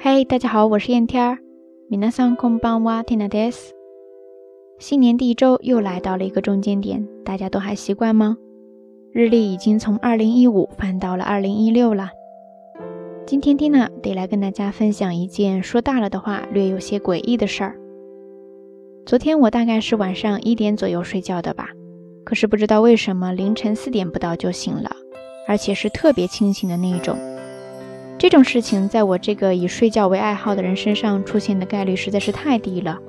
嘿，大家好，我是燕天儿。皆さんこんばんは、テナです。新年第一周又来到了一个中间点，大家都还习惯吗？日历已经从二零一五翻到了二零一六了。今天蒂娜得来跟大家分享一件说大了的话，略有些诡异的事儿。昨天我大概是晚上一点左右睡觉的吧，可是不知道为什么凌晨四点不到就醒了，而且是特别清醒的那一种。 这种事情在我这个以睡觉为爱好的人身上出现的概率实在是太低了。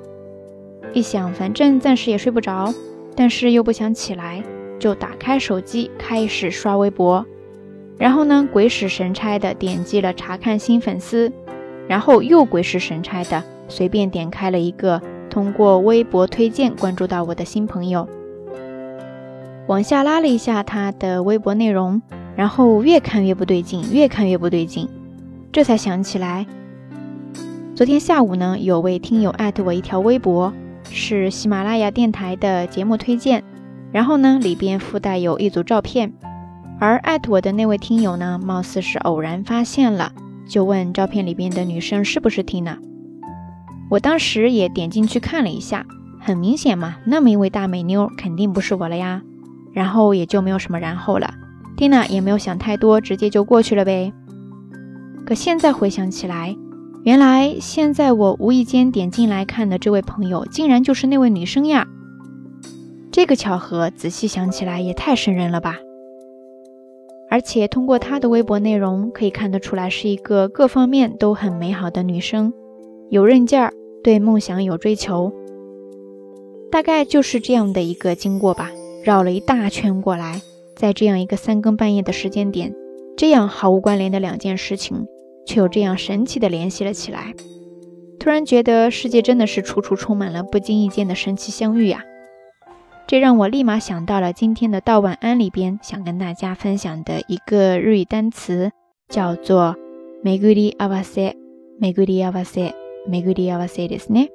一想，反正暂时也睡不着，但是又不想起来，就打开手机开始刷微博。然后呢，鬼使神差的点击了查看新粉丝，然后又鬼使神差的随便点开了一个通过微博推荐关注到我的新朋友，往下拉了一下他的微博内容，然后越看越不对劲，越看越不对劲。这才想起来，昨天下午呢，有位听友艾特我一条微博，是喜马拉雅电台的节目推荐，然后呢，里边附带有一组照片，而艾特我的那位听友呢，貌似是偶然发现了，就问照片里边的女生是不是 Tina。我当时也点进去看了一下，很明显嘛，那么一位大美妞肯定不是我了呀，然后也就没有什么然后了，Tina 也没有想太多，直接就过去了呗。可现在回想起来，原来现在我无意间点进来看的这位朋友，竟然就是那位女生呀！这个巧合，仔细想起来也太瘆人了吧！而且通过她的微博内容，可以看得出来是一个各方面都很美好的女生，有韧劲儿，对梦想有追求。大概就是这样的一个经过吧，绕了一大圈过来，在这样一个三更半夜的时间点。这样毫无关联的两件事情，却有这样神奇的联系了起来。突然觉得世界真的是处处充满了不经意间的神奇相遇呀！这让我立马想到了今天的道晚安里边想跟大家分享的一个日语单词，叫做“めぐり合わせ”。めぐり合わせ，めぐり合わせですね。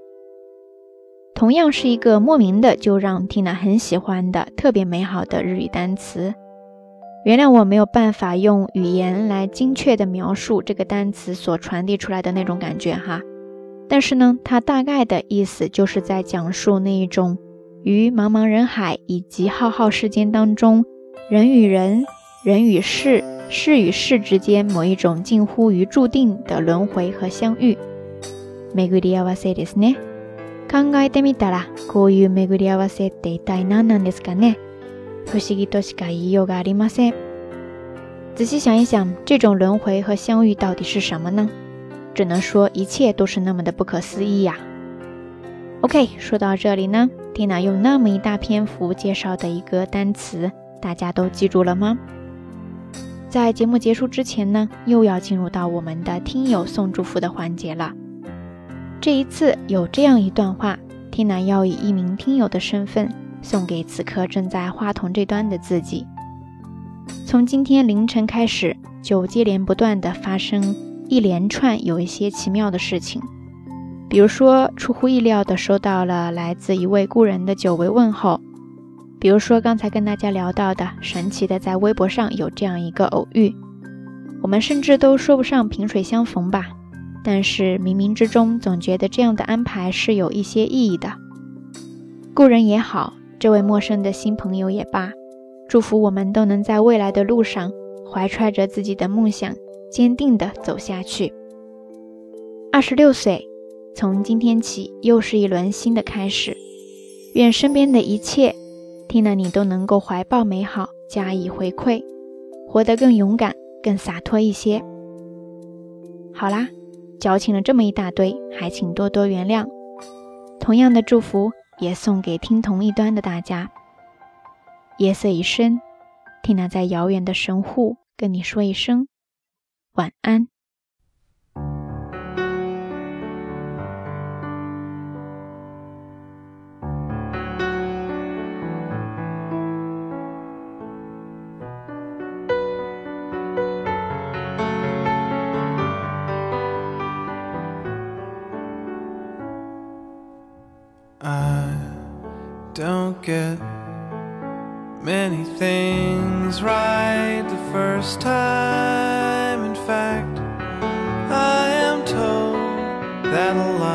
同样是一个莫名的就让 Tina 很喜欢的特别美好的日语单词。 原谅我没有办法用语言来精确的描述这个单词所传递出来的那种感觉哈，但是呢，它大概的意思就是在讲述那一种于茫茫人海以及浩浩世间当中，人与人、人与事、事与事之间某一种近乎于注定的轮回和相遇。巡り合わせですね。考えてみたら、こういう巡り合わせって一体何なんですかね？ 不思議としか言いようがありません。仔细想一想，这种轮回和相遇到底是什么呢？只能说一切都是那么的不可思议呀。OK，说到这里呢，Tina 用那么一大篇幅介绍的一个单词，大家都记住了吗？在节目结束之前呢，又要进入到我们的听友送祝福的环节了。这一次有这样一段话，Tina 要以一名听友的身份。 送给此刻正在话筒这端的自己。从今天凌晨开始，就接连不断的发生一连串有一些奇妙的事情，比如说出乎意料的收到了来自一位故人的久违问候，比如说刚才跟大家聊到的神奇的在微博上有这样一个偶遇，我们甚至都说不上萍水相逢吧，但是冥冥之中总觉得这样的安排是有一些意义的，故人也好。这位陌生的新朋友也罢，祝福我们都能在未来的路上怀揣着自己的梦想，坚定地走下去。二十六岁，从今天起又是一轮新的开始。愿身边的一切，听了你都能够怀抱美好，加以回馈，活得更勇敢、更洒脱一些。好啦，矫情了这么一大堆，还请多多原谅。同样的祝福。也送给听同一端的大家。夜色已深，听那在遥远的神户跟你说一声晚安。Get many things right the first time. In fact, I am told. that a lot.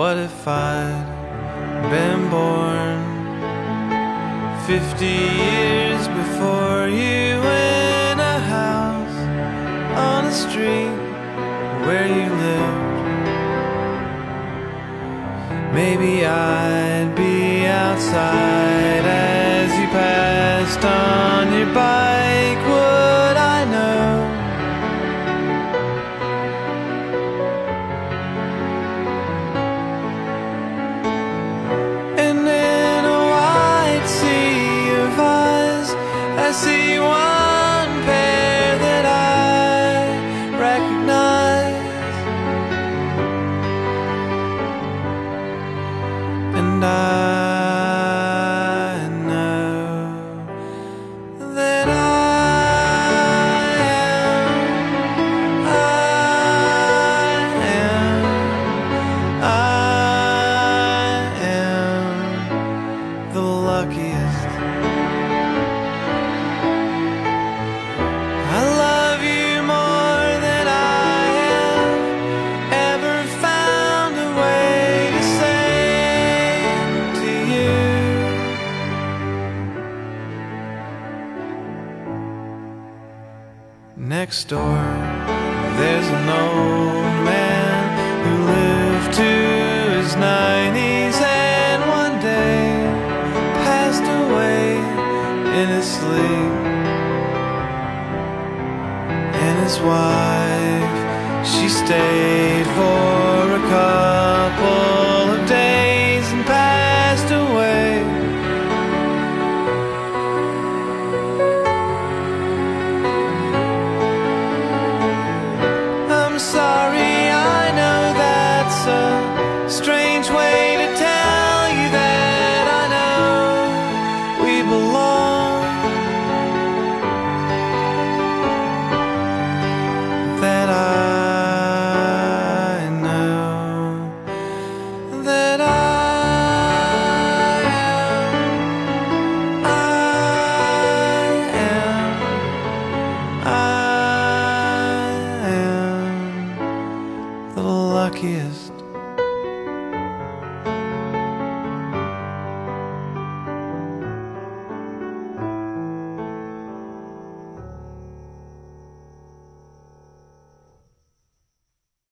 What if I'd been born fifty years before you in a house on a street where you lived? Maybe I'd be outside as you passed on your bike. Next door, there's an old man who lived to his nineties and one day passed away in his sleep. And his wife she stayed for a couple the luckiest